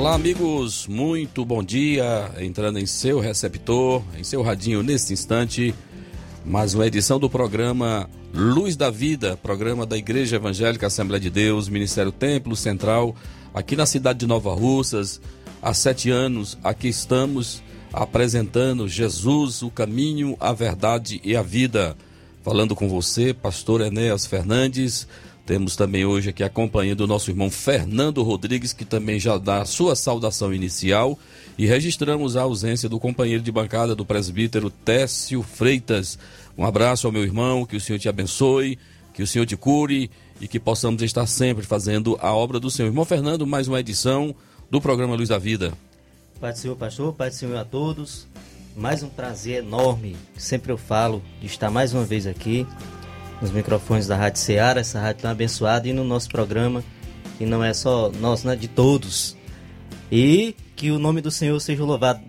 Olá, amigos, muito bom dia. Entrando em seu receptor, em seu radinho neste instante, mais uma edição do programa Luz da Vida, programa da Igreja Evangélica Assembleia de Deus, Ministério Templo Central, aqui na cidade de Nova Russas. Há sete anos, aqui estamos apresentando Jesus, o caminho, a verdade e a vida. Falando com você, pastor Enéas Fernandes temos também hoje aqui a companhia do nosso irmão Fernando Rodrigues, que também já dá a sua saudação inicial. E registramos a ausência do companheiro de bancada do presbítero Técio Freitas. Um abraço ao meu irmão, que o Senhor te abençoe, que o Senhor te cure e que possamos estar sempre fazendo a obra do Senhor. Irmão Fernando, mais uma edição do programa Luz da Vida. Pai do Senhor, pastor, Pai do Senhor a todos. Mais um prazer enorme, sempre eu falo, de estar mais uma vez aqui nos microfones da Rádio Ceará, essa rádio tão abençoada, e no nosso programa, que não é só nosso, né, de todos. E que o nome do Senhor seja louvado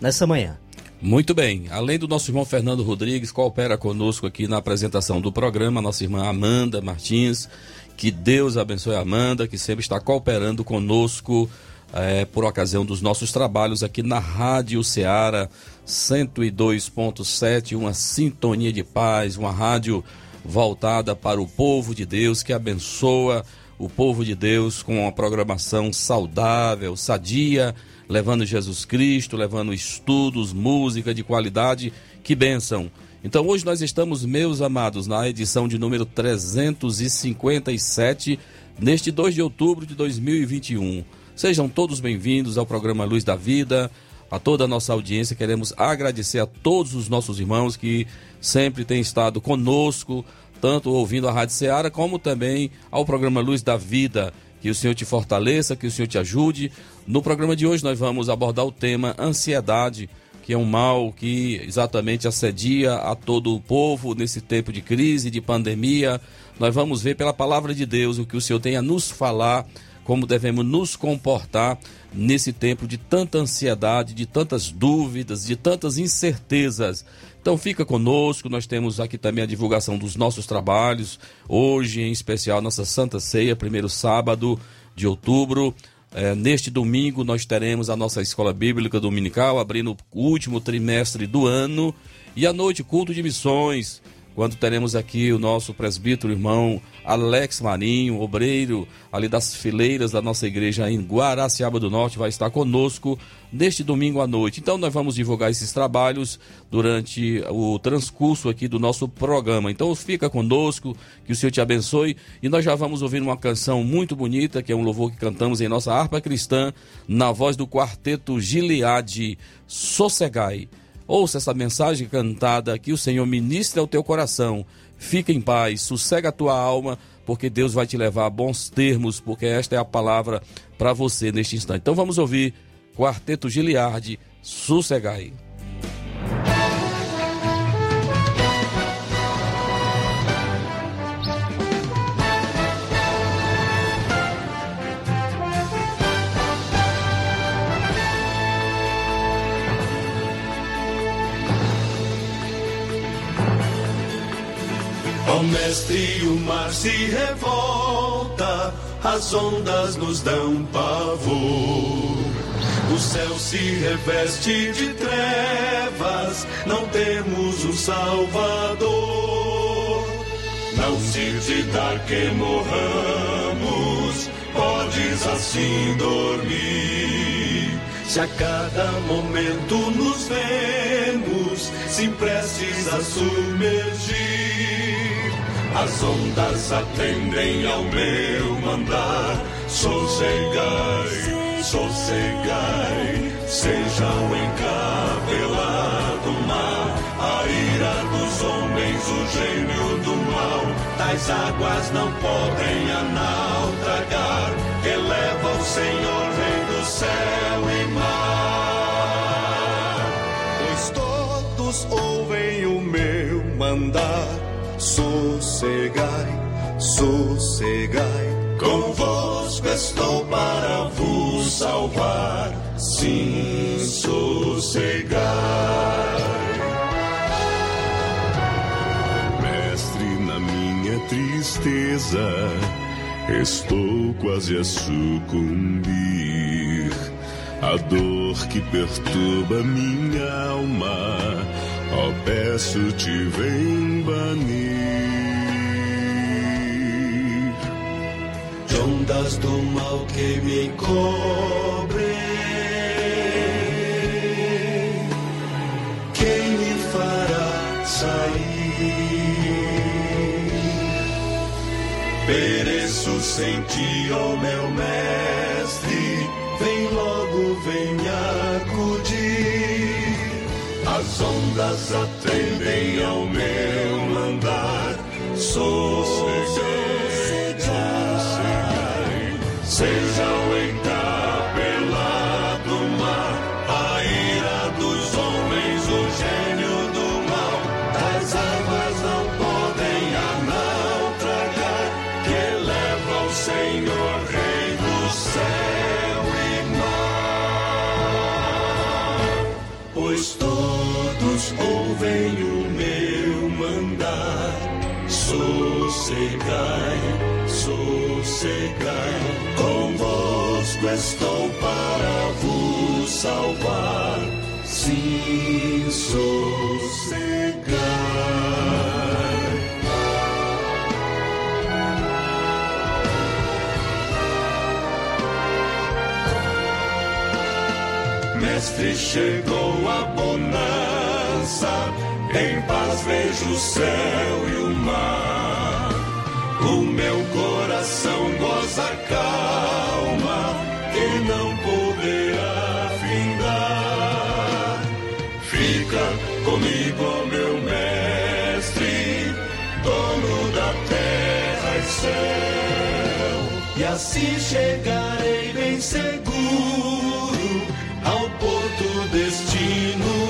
nessa manhã. Muito bem. Além do nosso irmão Fernando Rodrigues, coopera conosco aqui na apresentação do programa, nossa irmã Amanda Martins. Que Deus abençoe a Amanda, que sempre está cooperando conosco é, por ocasião dos nossos trabalhos aqui na Rádio Ceará 102.7, uma sintonia de paz, uma rádio voltada para o povo de Deus, que abençoa o povo de Deus com uma programação saudável, sadia, levando Jesus Cristo, levando estudos, música de qualidade. Que bênção! Então hoje nós estamos, meus amados, na edição de número 357, neste 2 de outubro de 2021. Sejam todos bem-vindos ao programa Luz da Vida, a toda a nossa audiência. Queremos agradecer a todos os nossos irmãos que sempre têm estado conosco, tanto ouvindo a Rádio Ceará, como também ao programa Luz da Vida. Que o Senhor te fortaleça, que o Senhor te ajude. No programa de hoje nós vamos abordar o tema ansiedade, que é um mal que exatamente assedia a todo o povo nesse tempo de crise, de pandemia. Nós vamos ver pela palavra de Deus o que o Senhor tem a nos falar, como devemos nos comportar nesse tempo de tanta ansiedade, de tantas dúvidas, de tantas incertezas. Então fica conosco, nós temos aqui também a divulgação dos nossos trabalhos. Hoje, em especial, nossa Santa Ceia, primeiro sábado de outubro. É, neste domingo nós teremos a nossa escola bíblica dominical, abrindo o último trimestre do ano. E à noite, culto de missões quando teremos aqui o nosso presbítero irmão Alex Marinho, obreiro ali das fileiras da nossa igreja em Guaraciaba do Norte, vai estar conosco neste domingo à noite. Então nós vamos divulgar esses trabalhos durante o transcurso aqui do nosso programa. Então fica conosco, que o Senhor te abençoe e nós já vamos ouvir uma canção muito bonita, que é um louvor que cantamos em nossa harpa cristã, na voz do quarteto Gileade Sossegai. Ouça essa mensagem cantada que o Senhor ministra ao teu coração. Fica em paz, sossega a tua alma, porque Deus vai te levar a bons termos, porque esta é a palavra para você neste instante. Então vamos ouvir Quarteto Giliardi, sossegai. Mestre, o mar se revolta, as ondas nos dão pavor. O céu se reveste de trevas, não temos um Salvador. Não se te dar que morramos, podes assim dormir. Se a cada momento nos vemos, se prestes a submergir. As ondas atendem ao meu mandar. Sossegai, sossegai, seja o encabelado mar, a ira dos homens o gênio do mal. Tais águas não podem a naufragar. Eleva o Senhor, rei do céu e mar. Pois todos ouvem o meu mandar. Sossegai, sossegai. Convosco estou para vos salvar. Sim, sossegai. Mestre, na minha tristeza, estou quase a sucumbir. A dor que perturba minha alma, ó, peço-te, vem banir. De ondas do mal que me cobrem, quem me fará sair? Pereço sem ti, ó meu mestre, vem logo, vem As ondas atendem ao meu mandar, sossegai, sossegai, sossegai, convosco estou para vos salvar, sim, sossegai. Mestre, chegou a bonança, em paz vejo o céu e o mar. O meu coração goza calma, que não poderá findar. Fica comigo, meu mestre, dono da terra e céu. E assim chegarei bem seguro ao porto destino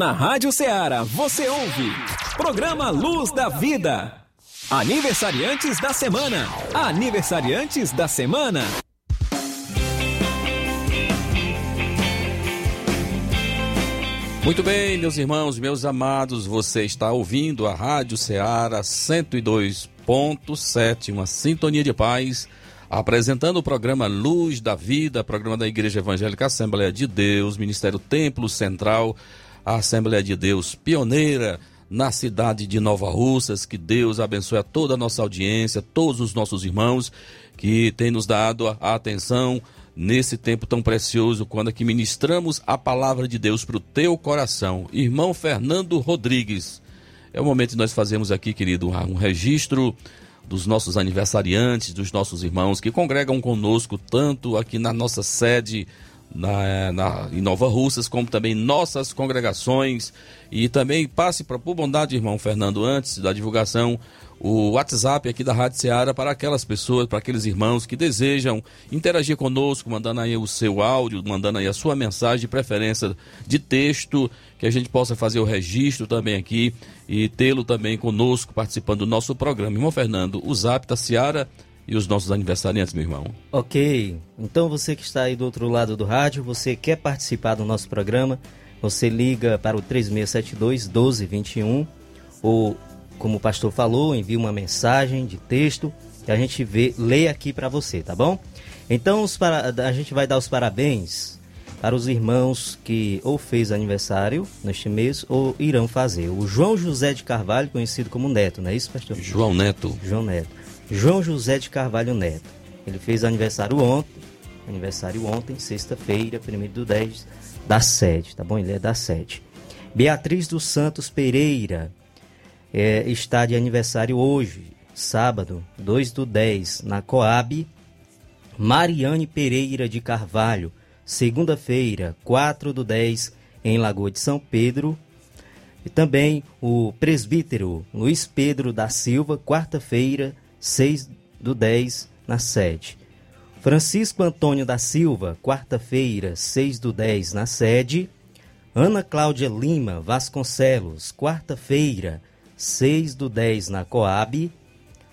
Na Rádio Ceará você ouve Programa Luz da Vida. Aniversariantes da semana. Aniversariantes da semana. Muito bem, meus irmãos, meus amados, você está ouvindo a Rádio Ceará 102.7, uma sintonia de paz, apresentando o programa Luz da Vida, programa da Igreja Evangélica Assembleia de Deus, Ministério Templo Central, a Assembleia de Deus pioneira na cidade de Nova Russas. Que Deus abençoe a toda a nossa audiência, todos os nossos irmãos que têm nos dado a atenção nesse tempo tão precioso, quando aqui ministramos a palavra de Deus para o teu coração. Irmão Fernando Rodrigues, é o momento de nós fazermos aqui, querido, um registro dos nossos aniversariantes, dos nossos irmãos que congregam conosco, tanto aqui na nossa sede na, na, em Nova Russas, como também nossas congregações. E também passe para, por bondade, irmão Fernando, antes da divulgação, o WhatsApp aqui da Rádio Seara para aquelas pessoas, para aqueles irmãos que desejam interagir conosco, mandando aí o seu áudio, mandando aí a sua mensagem, de preferência de texto, que a gente possa fazer o registro também aqui e tê-lo também conosco participando do nosso programa. Irmão Fernando, o Zap da Seara e os nossos aniversariantes, meu irmão. Ok. Então você que está aí do outro lado do rádio, você quer participar do nosso programa, você liga para o 3672 1221 ou como o pastor falou, envie uma mensagem de texto que a gente vê, lê aqui para você, tá bom? Então para, a gente vai dar os parabéns para os irmãos que ou fez aniversário neste mês ou irão fazer. O João José de Carvalho, conhecido como Neto, não é isso, pastor? João Neto. João Neto. João José de Carvalho Neto. Ele fez aniversário ontem, aniversário ontem, sexta-feira, 1 do 10, da sede, tá bom? Ele é da sede. Beatriz dos Santos Pereira, é, está de aniversário hoje, sábado, 2 do 10, na Coab. Mariane Pereira de Carvalho, segunda-feira, 4 do 10, em Lagoa de São Pedro. E também o presbítero Luiz Pedro da Silva, quarta-feira, 6 do 10, na sede. Francisco Antônio da Silva, quarta-feira, 6 do 10, na sede. Ana Cláudia Lima Vasconcelos, quarta-feira, 6 do 10 na Coab,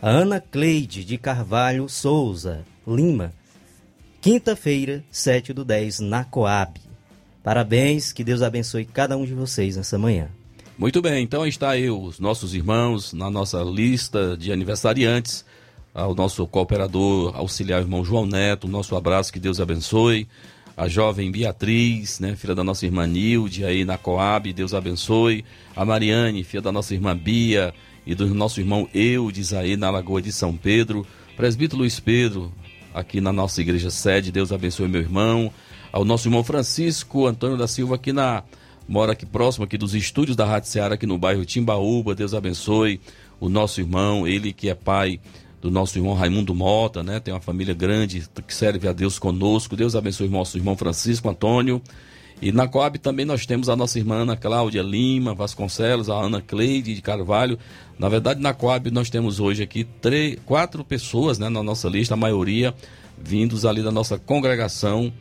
Ana Cleide de Carvalho Souza, Lima, quinta-feira, 7 do 10 na Coab. Parabéns, que Deus abençoe cada um de vocês nessa manhã. Muito bem, então está aí os nossos irmãos na nossa lista de aniversariantes, ao nosso cooperador auxiliar irmão João Neto, nosso abraço, que Deus abençoe a jovem Beatriz, né, filha da nossa irmã Nilde, aí na Coab, Deus abençoe. A Mariane, filha da nossa irmã Bia e do nosso irmão Eudes aí na Lagoa de São Pedro. Presbítero Luiz Pedro, aqui na nossa igreja sede, Deus abençoe meu irmão. Ao nosso irmão Francisco Antônio da Silva, aqui na. Mora aqui próximo aqui dos estúdios da Rádio Ceará, aqui no bairro Timbaúba, Deus abençoe o nosso irmão, ele que é pai do nosso irmão Raimundo Mota, né? Tem uma família grande que serve a Deus conosco. Deus abençoe o nosso irmão Francisco Antônio. E na Coab também nós temos a nossa irmã Ana Cláudia Lima Vasconcelos, a Ana Cleide de Carvalho. Na verdade, na Coab nós temos hoje aqui três, quatro pessoas né, na nossa lista, a maioria vindos ali da nossa congregação,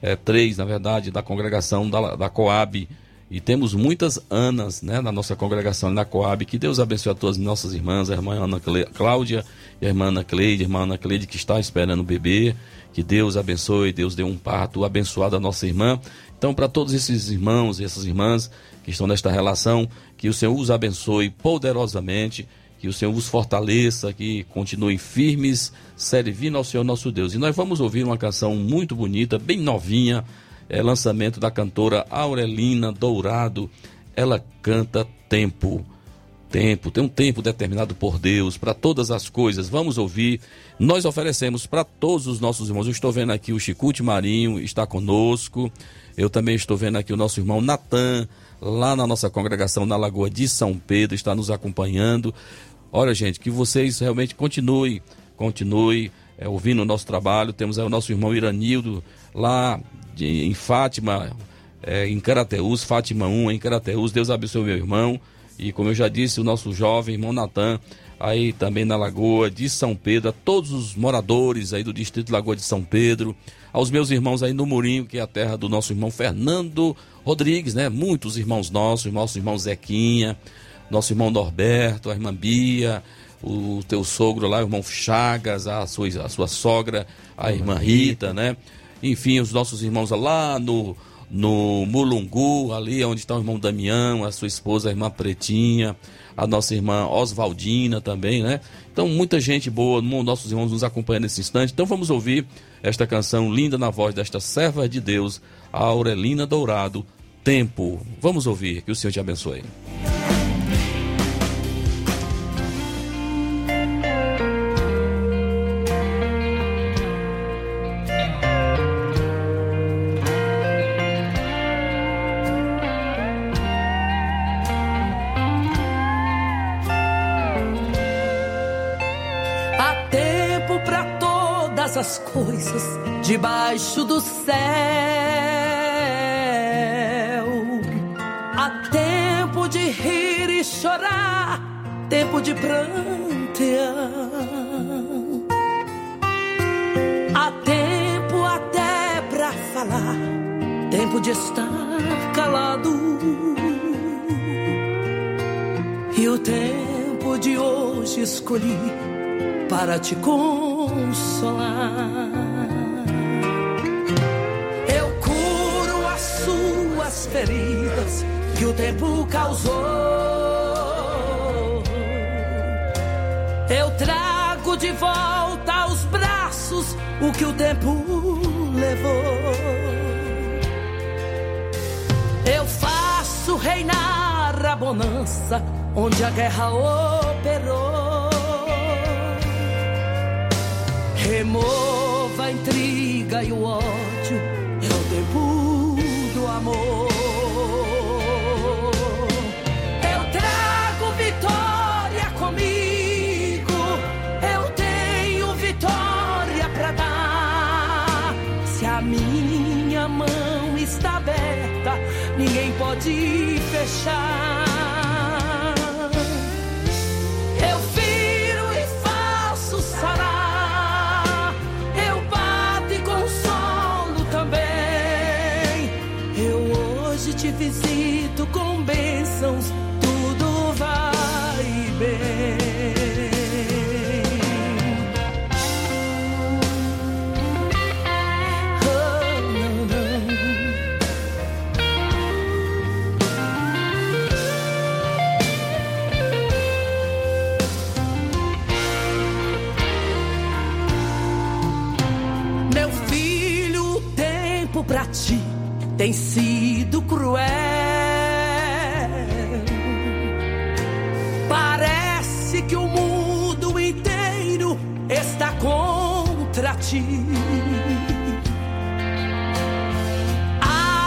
é, três, na verdade, da congregação da, da Coab e temos muitas Anas né, na nossa congregação na Coab. Que Deus abençoe a todas as nossas irmãs, a irmã Ana Cláudia e a irmã Ana Cleide, a irmã Ana Cleide que está esperando o bebê. Que Deus abençoe, Deus dê um parto abençoado à nossa irmã. Então, para todos esses irmãos e essas irmãs que estão nesta relação, que o Senhor os abençoe poderosamente, que o Senhor os fortaleça, que continuem firmes, servindo ao Senhor nosso Deus. E nós vamos ouvir uma canção muito bonita, bem novinha é lançamento da cantora Aurelina Dourado. Ela canta Tempo. Tempo, tem um tempo determinado por Deus para todas as coisas. Vamos ouvir. Nós oferecemos para todos os nossos irmãos. Eu estou vendo aqui o Chicute Marinho está conosco. Eu também estou vendo aqui o nosso irmão Natan, lá na nossa congregação na Lagoa de São Pedro, está nos acompanhando. Olha, gente, que vocês realmente continuem, continuem é, ouvindo o nosso trabalho. Temos aí o nosso irmão Iranildo, lá de, em Fátima, é, em Carateus, Fátima 1, em Carateus. Deus abençoe meu irmão. E como eu já disse, o nosso jovem irmão Natan, aí também na Lagoa de São Pedro, a todos os moradores aí do distrito Lagoa de São Pedro, aos meus irmãos aí no Murinho, que é a terra do nosso irmão Fernando Rodrigues, né? Muitos irmãos nossos, nosso irmão Zequinha, nosso irmão Norberto, a irmã Bia, o teu sogro lá, o irmão Chagas, a sua, a sua sogra, a irmã Rita, né? Enfim, os nossos irmãos lá no, no Mulungu, ali onde está o irmão Damião, a sua esposa, a irmã Pretinha, a nossa irmã Oswaldina também, né? Então, muita gente boa, nossos irmãos nos acompanhando nesse instante. Então, vamos ouvir esta canção linda na voz desta serva de Deus, a Aurelina Dourado, Tempo. Vamos ouvir, que o Senhor te abençoe. debaixo do céu. Há tempo de rir e chorar, tempo de prantear. Há tempo até pra falar, tempo de estar calado. E o tempo de hoje escolhi para te consolar. Suas feridas que o tempo causou. Eu trago de volta aos braços o que o tempo levou. Eu faço reinar a bonança onde a guerra operou. Remova a intriga e o ódio, é o tempo do amor. Pode fechar. Tem sido cruel. Parece que o mundo inteiro está contra ti.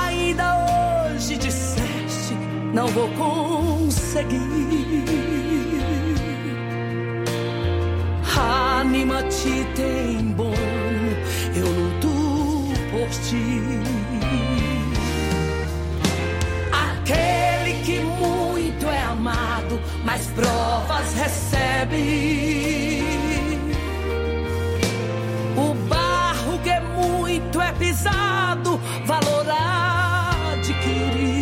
Ainda hoje disseste, não vou conseguir. Anima-te, tem bom, eu luto por ti. Provas recebe. O barro que muito é pisado, valor adquire.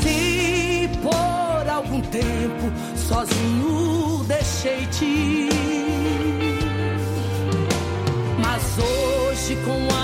Se por algum tempo sozinho deixei-te. Mas hoje, com amor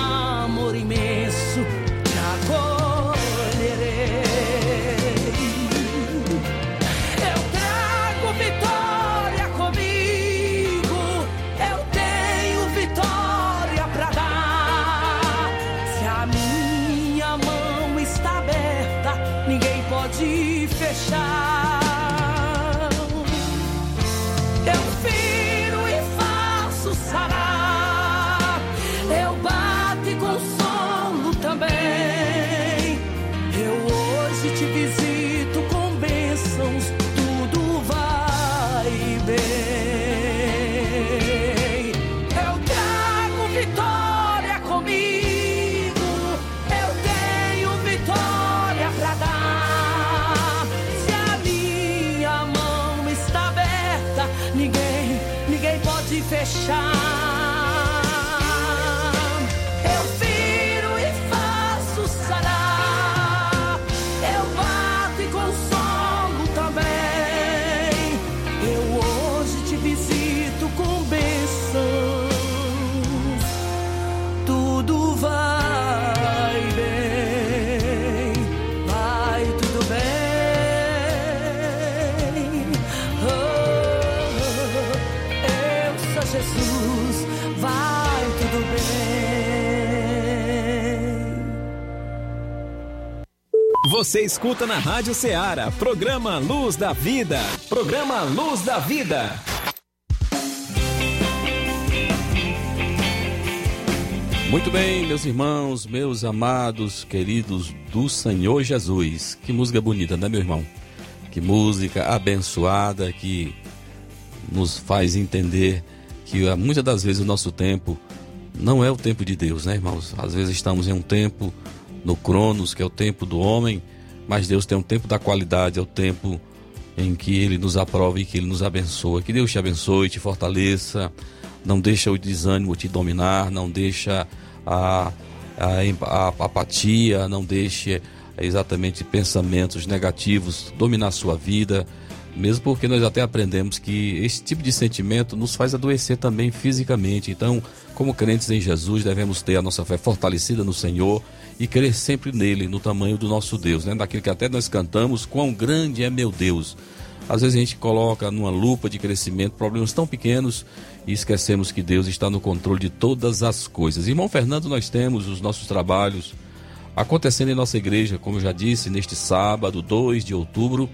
Você escuta na Rádio Ceará, programa Luz da Vida. Programa Luz da Vida. Muito bem, meus irmãos, meus amados, queridos do Senhor Jesus. Que música bonita, né, meu irmão? Que música abençoada que nos faz entender que ah, muitas das vezes o nosso tempo não é o tempo de Deus, né, irmãos? Às vezes estamos em um tempo no Cronos, que é o tempo do homem, mas Deus tem um tempo da qualidade, é o tempo em que Ele nos aprova e que Ele nos abençoa. Que Deus te abençoe, te fortaleça, não deixa o desânimo te dominar, não deixa a, a, a apatia, não deixe exatamente pensamentos negativos dominar sua vida, mesmo porque nós até aprendemos que esse tipo de sentimento nos faz adoecer também fisicamente. Então, como crentes em Jesus, devemos ter a nossa fé fortalecida no Senhor e crer sempre nele, no tamanho do nosso Deus, né? Daquilo que até nós cantamos, quão grande é meu Deus. Às vezes a gente coloca numa lupa de crescimento problemas tão pequenos e esquecemos que Deus está no controle de todas as coisas. Irmão Fernando, nós temos os nossos trabalhos acontecendo em nossa igreja, como eu já disse, neste sábado, 2 de outubro,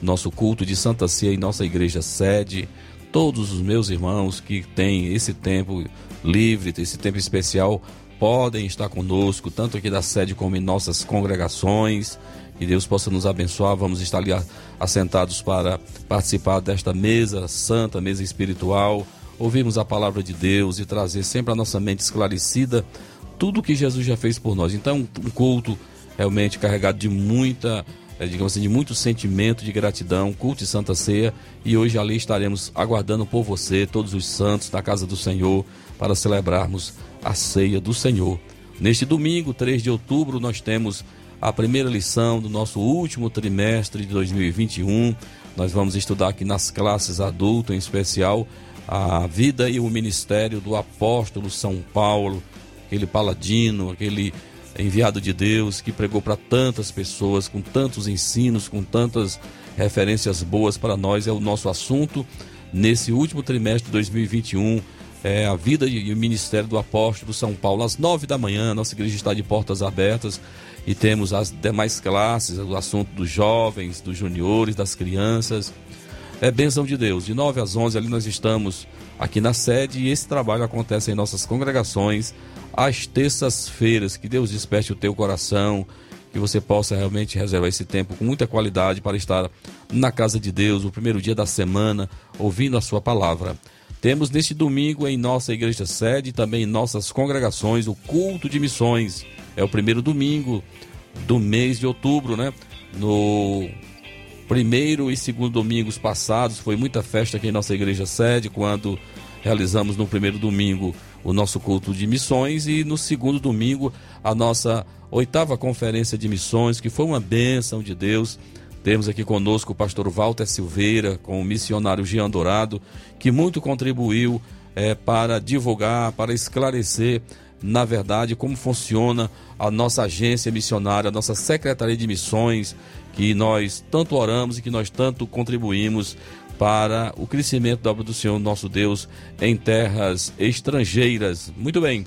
nosso culto de Santa Ceia em nossa igreja sede. Todos os meus irmãos que têm esse tempo livre, esse tempo especial, podem estar conosco, tanto aqui da sede como em nossas congregações. Que Deus possa nos abençoar. Vamos estar ali assentados para participar desta mesa santa, mesa espiritual, ouvirmos a palavra de Deus e trazer sempre a nossa mente esclarecida tudo que Jesus já fez por nós. Então, um culto realmente carregado de muita, é, digamos assim, de muito sentimento de gratidão, culto de Santa Ceia. E hoje ali estaremos aguardando por você, todos os santos da casa do Senhor, para celebrarmos a ceia do Senhor. Neste domingo, 3 de outubro, nós temos a primeira lição do nosso último trimestre de 2021. Nós vamos estudar aqui nas classes adulto, em especial, a vida e o ministério do apóstolo São Paulo, aquele paladino, aquele enviado de Deus que pregou para tantas pessoas, com tantos ensinos, com tantas referências boas para nós. É o nosso assunto nesse último trimestre de 2021 é, a vida e o ministério do apóstolo São Paulo. Às nove da manhã, nossa igreja está de portas abertas e temos as demais classes, o assunto dos jovens, dos juniores, das crianças. É bênção de Deus. De nove às onze ali nós estamos aqui na sede e esse trabalho acontece em nossas congregações às terças-feiras. Que Deus desperte o teu coração, que você possa realmente reservar esse tempo com muita qualidade para estar na casa de Deus, o primeiro dia da semana, ouvindo a sua palavra. Temos neste domingo em nossa igreja sede e também em nossas congregações o culto de missões. É o primeiro domingo do mês de outubro, né? No primeiro e segundo domingos passados foi muita festa aqui em nossa igreja sede quando realizamos no primeiro domingo o nosso culto de missões e no segundo domingo a nossa oitava conferência de missões, que foi uma bênção de Deus temos aqui conosco o pastor Walter Silveira, com o missionário Jean Dourado, que muito contribuiu é, para divulgar, para esclarecer, na verdade, como funciona a nossa agência missionária, a nossa Secretaria de Missões, que nós tanto oramos e que nós tanto contribuímos para o crescimento da obra do Senhor, nosso Deus, em terras estrangeiras. Muito bem.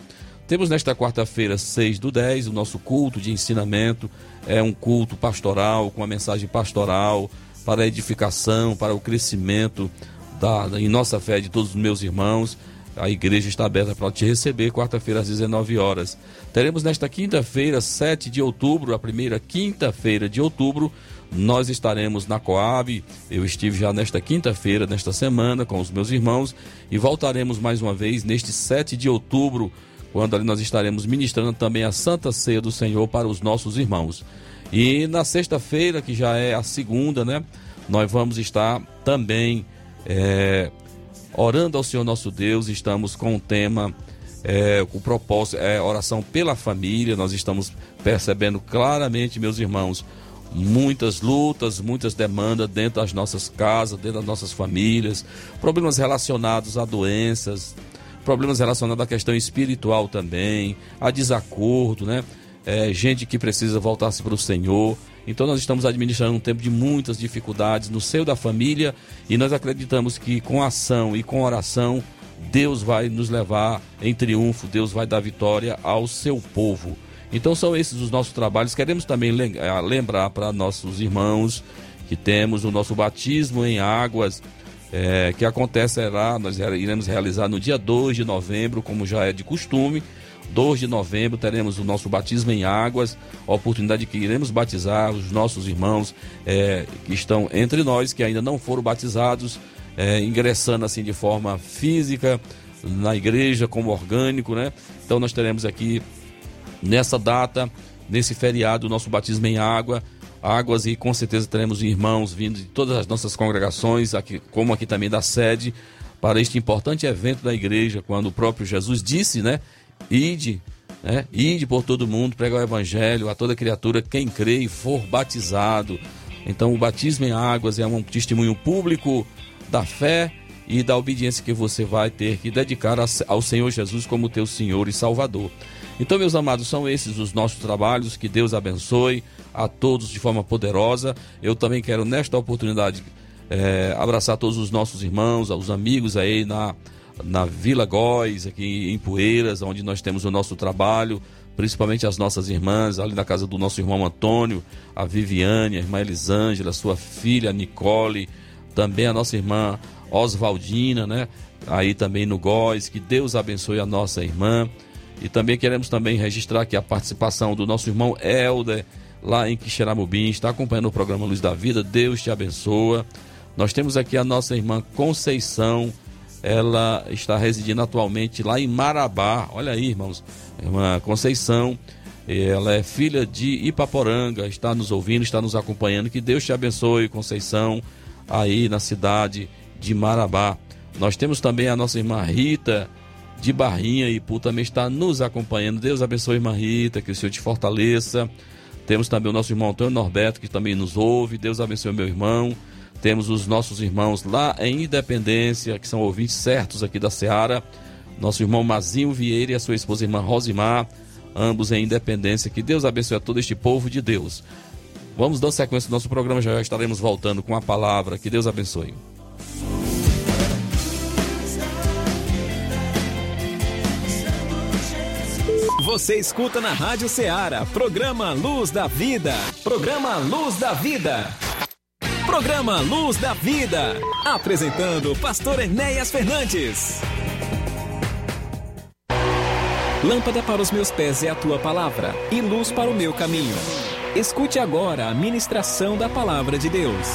Temos nesta quarta-feira, 6 do 10, o nosso culto de ensinamento. É um culto pastoral, com uma mensagem pastoral para a edificação, para o crescimento da, em nossa fé de todos os meus irmãos. A igreja está aberta para te receber, quarta-feira às 19 horas. Teremos nesta quinta-feira, 7 de outubro, a primeira quinta-feira de outubro, nós estaremos na Coab. Eu estive já nesta quinta-feira, nesta semana, com os meus irmãos, e voltaremos mais uma vez neste 7 de outubro quando ali nós estaremos ministrando também a Santa Ceia do Senhor para os nossos irmãos. E na sexta-feira, que já é a segunda, né? Nós vamos estar também é, orando ao Senhor nosso Deus. Estamos com o tema, é, o propósito é oração pela família. Nós estamos percebendo claramente, meus irmãos, muitas lutas, muitas demandas dentro das nossas casas, dentro das nossas famílias, problemas relacionados a doenças, problemas relacionados à questão espiritual também, a desacordo, né? É, gente que precisa voltar-se para o Senhor. Então nós estamos administrando um tempo de muitas dificuldades no seio da família e nós acreditamos que com ação e com oração Deus vai nos levar em triunfo, Deus vai dar vitória ao seu povo. Então são esses os nossos trabalhos. Queremos também eh, lembrar para nossos irmãos que temos o nosso batismo em águas é, que acontecerá, nós iremos realizar no dia 2 de novembro, como já é de costume. 2 de novembro teremos o nosso batismo em águas, a oportunidade que iremos batizar os nossos irmãos é, que estão entre nós, que ainda não foram batizados, é, ingressando assim de forma física na igreja, como orgânico, né? Então nós teremos aqui nessa data nesse feriado, o nosso batismo em água, águas e com certeza teremos irmãos vindo de todas as nossas congregações, aqui, como aqui também da sede, para este importante evento da igreja, quando o próprio Jesus disse, né? Ide, né? Ide por todo mundo, pregar o evangelho a toda criatura, quem crê e for batizado. Então, o batismo em águas é um testemunho público da fé e da obediência que você vai ter que dedicar ao Senhor Jesus como teu Senhor e Salvador. Então, meus amados, são esses os nossos trabalhos. Que Deus abençoe a todos de forma poderosa. Eu também quero, nesta oportunidade, é, abraçar todos os nossos irmãos, os amigos aí na, na Vila Góis, aqui em Poeiras, onde nós temos o nosso trabalho, principalmente as nossas irmãs, ali na casa do nosso irmão Antônio, a Viviane, a irmã Elisângela, sua filha Nicole, também a nossa irmã Oswaldina, né? Aí também no Góis, que Deus abençoe a nossa irmã. E também queremos também registrar aqui a participação do nosso irmão Helder, lá em Quixeramobim, está acompanhando o programa Luz da Vida. Deus te abençoa. Nós temos aqui a nossa irmã Conceição, ela está residindo atualmente lá em Marabá. Olha aí, irmãos, irmã Conceição, ela é filha de Ipaporanga, está nos ouvindo, está nos acompanhando. Que Deus te abençoe, Conceição, aí na cidade de Marabá. Nós temos também a nossa irmã Rita de Barrinha e Pu também está nos acompanhando. Deus abençoe, irmã Rita, que o Senhor te fortaleça. Temos também o nosso irmão Antônio Norberto, que também nos ouve. Deus abençoe, meu irmão. Temos os nossos irmãos lá em Independência, que são ouvintes certos aqui da Seara. Nosso irmão Mazinho Vieira e a sua esposa irmã Rosimar, ambos em Independência. Que Deus abençoe a todo este povo de Deus. Vamos dar sequência do nosso programa, já estaremos voltando com a palavra. Que Deus abençoe. Você escuta na Rádio Ceará, programa Luz da Vida. Programa Luz da Vida. Programa Luz da Vida. Apresentando Pastor Enéas Fernandes. Lâmpada para os meus pés é a tua palavra e luz para o meu caminho. Escute agora a ministração da palavra de Deus.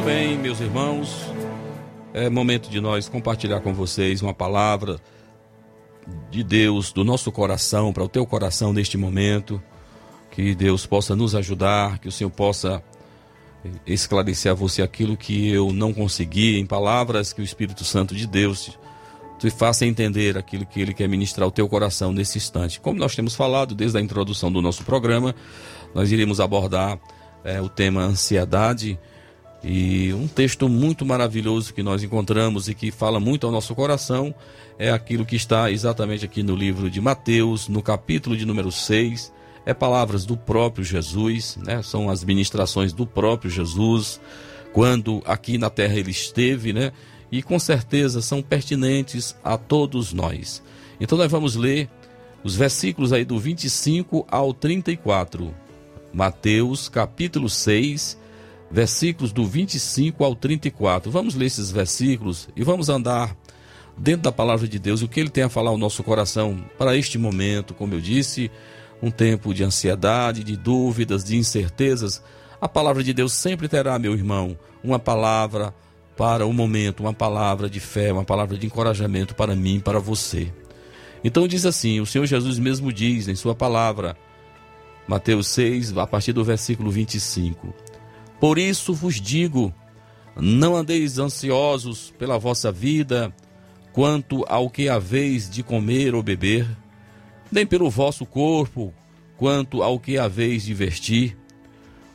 Muito bem, meus irmãos, é momento de nós compartilhar com vocês uma palavra de Deus, do nosso coração, para o teu coração neste momento. Que Deus possa nos ajudar, que o Senhor possa esclarecer a você aquilo que eu não consegui em palavras, que o Espírito Santo de Deus te faça entender aquilo que ele quer ministrar ao teu coração nesse instante. Como nós temos falado desde a introdução do nosso programa, nós iremos abordar é, o tema ansiedade e um texto muito maravilhoso que nós encontramos e que fala muito ao nosso coração é aquilo que está exatamente aqui no livro de Mateus, no capítulo de número 6. É palavras do próprio Jesus, né? São as ministrações do próprio Jesus quando aqui na terra ele esteve, né? E com certeza são pertinentes a todos nós. Então nós vamos ler os versículos aí do 25 ao 34. Mateus, capítulo 6, versículos do 25 ao 34. Vamos ler esses versículos e vamos andar dentro da palavra de Deus e o que ele tem a falar ao nosso coração para este momento, como eu disse, um tempo de ansiedade, de dúvidas, de incertezas. A palavra de Deus sempre terá, meu irmão, uma palavra para o momento, uma palavra de fé, uma palavra de encorajamento para mim, para você. Então diz assim: o Senhor Jesus mesmo diz em Sua palavra, Mateus 6, a partir do versículo 25: por isso vos digo: não andeis ansiosos pela vossa vida, quanto ao que haveis de comer ou beber, nem pelo vosso corpo, quanto ao que haveis de vestir.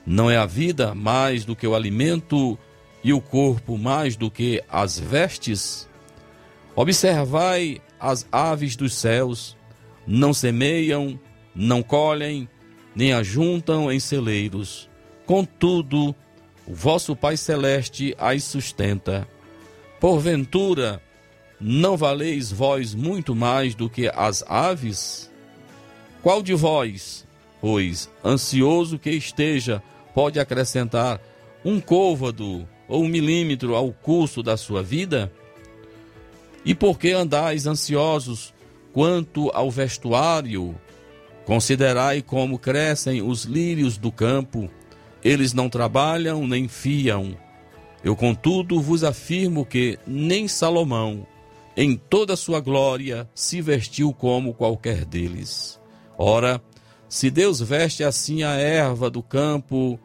Não é a vida mais do que o alimento e o corpo mais do que as vestes? Observai as aves dos céus, não semeiam, não colhem, nem ajuntam em celeiros Contudo, o vosso Pai Celeste as sustenta. Porventura, não valeis vós muito mais do que as aves? Qual de vós, pois, ansioso que esteja, pode acrescentar um côvado ou um milímetro ao curso da sua vida? E por que andais ansiosos quanto ao vestuário? Considerai como crescem os lírios do campo Eles não trabalham nem fiam. Eu, contudo, vos afirmo que nem Salomão, em toda sua glória, se vestiu como qualquer deles. Ora, se Deus veste assim a erva do campo,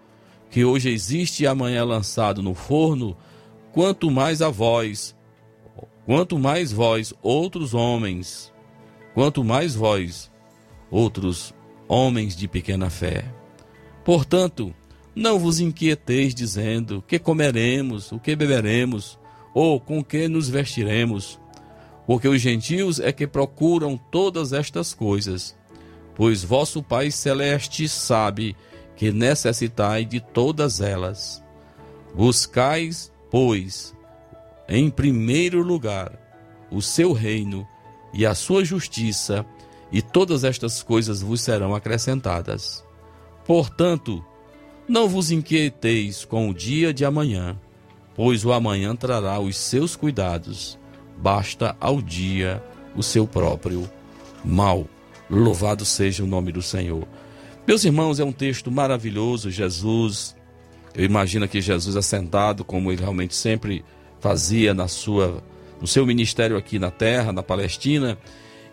que hoje existe e amanhã é lançado no forno, quanto mais a vós, quanto mais vós, outros homens, quanto mais vós, outros homens de pequena fé. Portanto, não vos inquieteis dizendo: que comeremos, o que beberemos, ou com que nos vestiremos, porque os gentios é que procuram todas estas coisas pois vosso Pai Celeste sabe que necessitai de todas elas. Buscais, pois, em primeiro lugar, o seu reino e a sua justiça, e todas estas coisas vos serão acrescentadas. Portanto, não vos inquieteis com o dia de amanhã, pois o amanhã trará os seus cuidados. Basta ao dia o seu próprio mal. Louvado seja o nome do Senhor. Meus irmãos, é um texto maravilhoso. Jesus, eu imagino que Jesus assentado, como ele realmente sempre fazia na sua, no seu ministério aqui na terra, na Palestina.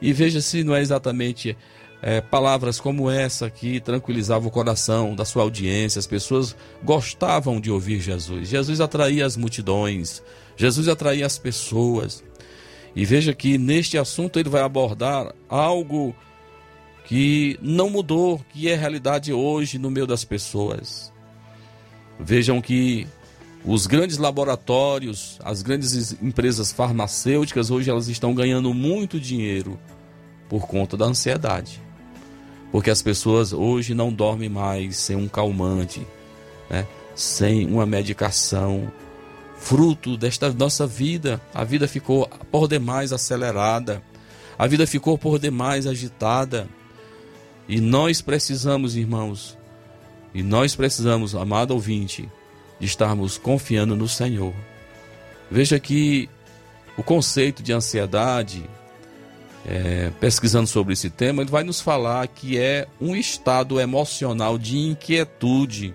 E veja se não é exatamente é, palavras como essa que tranquilizavam o coração da sua audiência. As pessoas gostavam de ouvir Jesus. Jesus atraía as multidões, Jesus atraía as pessoas. E veja que neste assunto ele vai abordar algo que não mudou, que é realidade hoje no meio das pessoas. Vejam que os grandes laboratórios, as grandes empresas farmacêuticas, hoje elas estão ganhando muito dinheiro por conta da ansiedade. Porque as pessoas hoje não dormem mais sem um calmante, né? sem uma medicação. Fruto desta nossa vida, a vida ficou por demais acelerada, a vida ficou por demais agitada. E nós precisamos, irmãos, e nós precisamos, amado ouvinte, de estarmos confiando no Senhor. Veja que o conceito de ansiedade, é, pesquisando sobre esse tema, ele vai nos falar que é um estado emocional de inquietude,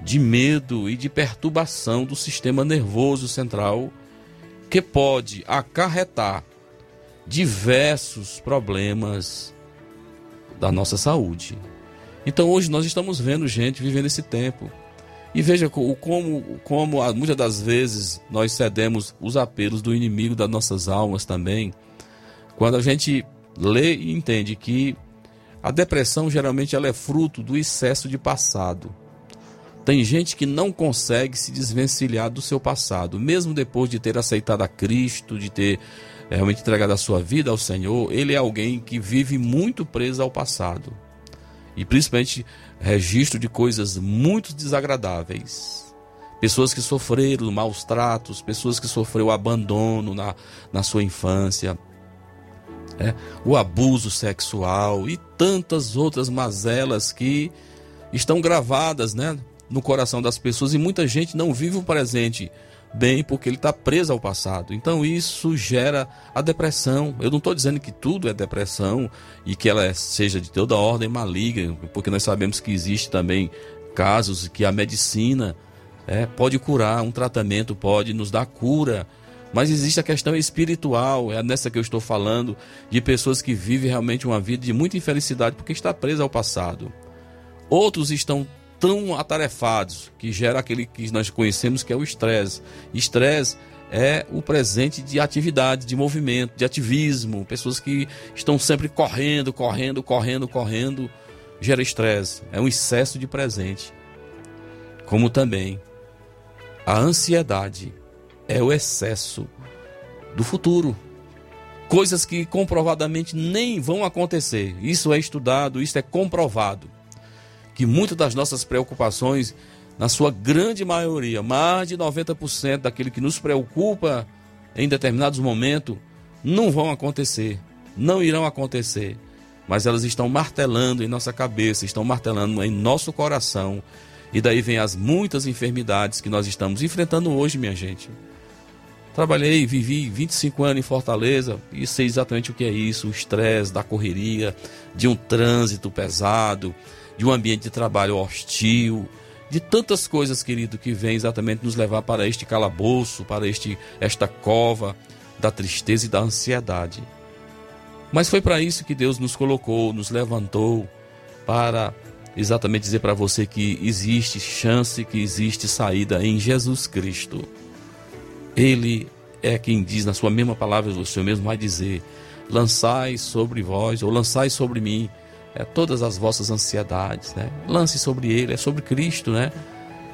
de medo e de perturbação do sistema nervoso central que pode acarretar diversos problemas da nossa saúde. Então hoje nós estamos vendo gente vivendo esse tempo. E veja como, como muitas das vezes nós cedemos os apelos do inimigo das nossas almas também. Quando a gente lê e entende que a depressão geralmente ela é fruto do excesso de passado. Tem gente que não consegue se desvencilhar do seu passado, mesmo depois de ter aceitado a Cristo, de ter é, realmente entregado a sua vida ao Senhor, ele é alguém que vive muito preso ao passado. E principalmente registro de coisas muito desagradáveis. Pessoas que sofreram maus tratos, pessoas que sofreram abandono na, na sua infância, é, o abuso sexual e tantas outras mazelas que estão gravadas né, no coração das pessoas e muita gente não vive o presente bem porque ele está preso ao passado. Então isso gera a depressão. Eu não estou dizendo que tudo é depressão e que ela seja de toda ordem maligna, porque nós sabemos que existe também casos que a medicina é, pode curar, um tratamento pode nos dar cura. Mas existe a questão espiritual, é nessa que eu estou falando, de pessoas que vivem realmente uma vida de muita infelicidade porque está presa ao passado. Outros estão tão atarefados que gera aquele que nós conhecemos que é o estresse. Estresse é o presente de atividade, de movimento, de ativismo, pessoas que estão sempre correndo, correndo, correndo, correndo, gera estresse, é um excesso de presente. Como também a ansiedade é o excesso do futuro. Coisas que comprovadamente nem vão acontecer. Isso é estudado, isso é comprovado que muitas das nossas preocupações, na sua grande maioria, mais de 90% daquilo que nos preocupa em determinados momentos, não vão acontecer, não irão acontecer, mas elas estão martelando em nossa cabeça, estão martelando em nosso coração, e daí vem as muitas enfermidades que nós estamos enfrentando hoje, minha gente. Trabalhei, vivi 25 anos em Fortaleza e sei exatamente o que é isso: o estresse da correria, de um trânsito pesado, de um ambiente de trabalho hostil, de tantas coisas, querido, que vem exatamente nos levar para este calabouço, para este esta cova da tristeza e da ansiedade. Mas foi para isso que Deus nos colocou, nos levantou para exatamente dizer para você que existe chance, que existe saída em Jesus Cristo. Ele é quem diz na sua mesma palavra, o Senhor mesmo vai dizer: lançai sobre vós, ou lançai sobre mim, é, todas as vossas ansiedades, né? Lance sobre ele, é sobre Cristo, né?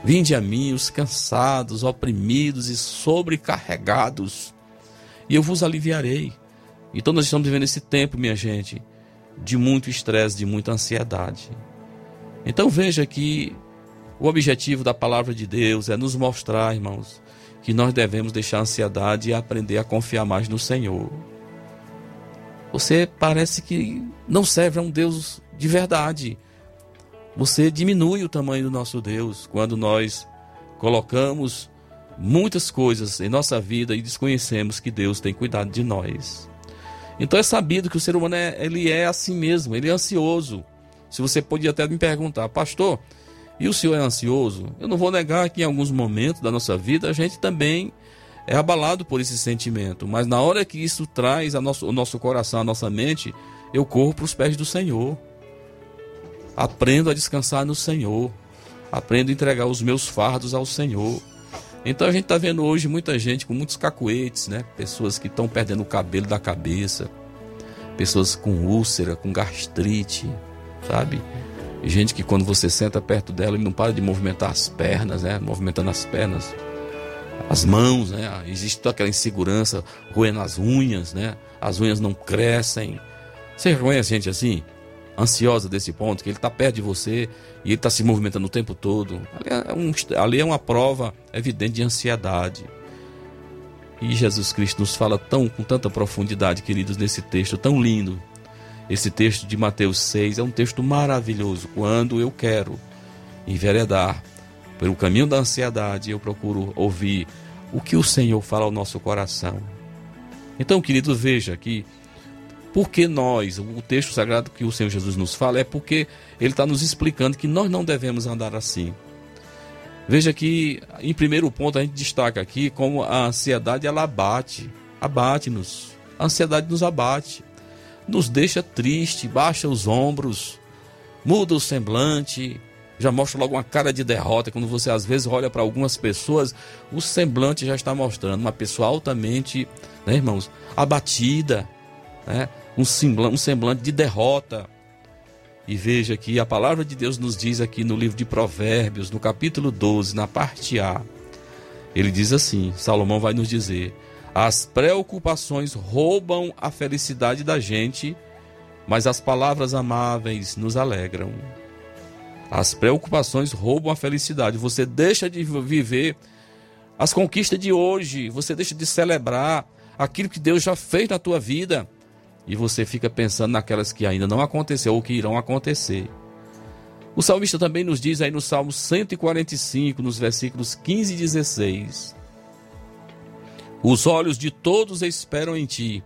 Vinde a mim, os cansados, oprimidos e sobrecarregados, e eu vos aliviarei. Então nós estamos vivendo esse tempo, minha gente, de muito estresse, de muita ansiedade. Então veja que o objetivo da palavra de Deus é nos mostrar, irmãos, que nós devemos deixar a ansiedade e aprender a confiar mais no Senhor. Você parece que não serve a um Deus de verdade. Você diminui o tamanho do nosso Deus quando nós colocamos muitas coisas em nossa vida e desconhecemos que Deus tem cuidado de nós. Então é sabido que o ser humano é, ele é assim mesmo, ele é ansioso. Se você podia até me perguntar, pastor, e o senhor é ansioso? Eu não vou negar que em alguns momentos da nossa vida a gente também é abalado por esse sentimento, mas na hora que isso traz a nosso, o nosso coração, a nossa mente, eu corro para os pés do Senhor. Aprendo a descansar no Senhor. Aprendo a entregar os meus fardos ao Senhor. Então a gente está vendo hoje muita gente com muitos cacuetes, né? Pessoas que estão perdendo o cabelo da cabeça, pessoas com úlcera, com gastrite, sabe? Gente que quando você senta perto dela, ele não para de movimentar as pernas, né? Movimentando as pernas, as mãos, né? Existe toda aquela insegurança, roendo as unhas, né? As unhas não crescem. Você reconhece gente assim? Ansiosa desse ponto, que ele está perto de você e ele está se movimentando o tempo todo. Ali é, um, ali é uma prova evidente de ansiedade. E Jesus Cristo nos fala tão com tanta profundidade, queridos, nesse texto tão lindo. Esse texto de Mateus 6 é um texto maravilhoso. Quando eu quero enveredar pelo caminho da ansiedade, eu procuro ouvir o que o Senhor fala ao nosso coração. Então, querido, veja que porque nós, o texto sagrado que o Senhor Jesus nos fala, é porque ele está nos explicando que nós não devemos andar assim. Veja que, em primeiro ponto, a gente destaca aqui como a ansiedade ela abate, abate-nos. A ansiedade nos abate nos deixa triste, baixa os ombros, muda o semblante, já mostra logo uma cara de derrota. Quando você às vezes olha para algumas pessoas, o semblante já está mostrando uma pessoa altamente, né, irmãos, abatida, né, um, semblante, um semblante de derrota. E veja que a palavra de Deus nos diz aqui no livro de Provérbios, no capítulo 12, na parte A. Ele diz assim: Salomão vai nos dizer: as preocupações roubam a felicidade da gente, mas as palavras amáveis nos alegram. As preocupações roubam a felicidade. Você deixa de viver as conquistas de hoje, você deixa de celebrar aquilo que Deus já fez na tua vida e você fica pensando naquelas que ainda não aconteceu ou que irão acontecer. O salmista também nos diz aí no Salmo 145, nos versículos 15 e 16: os olhos de todos esperam em ti,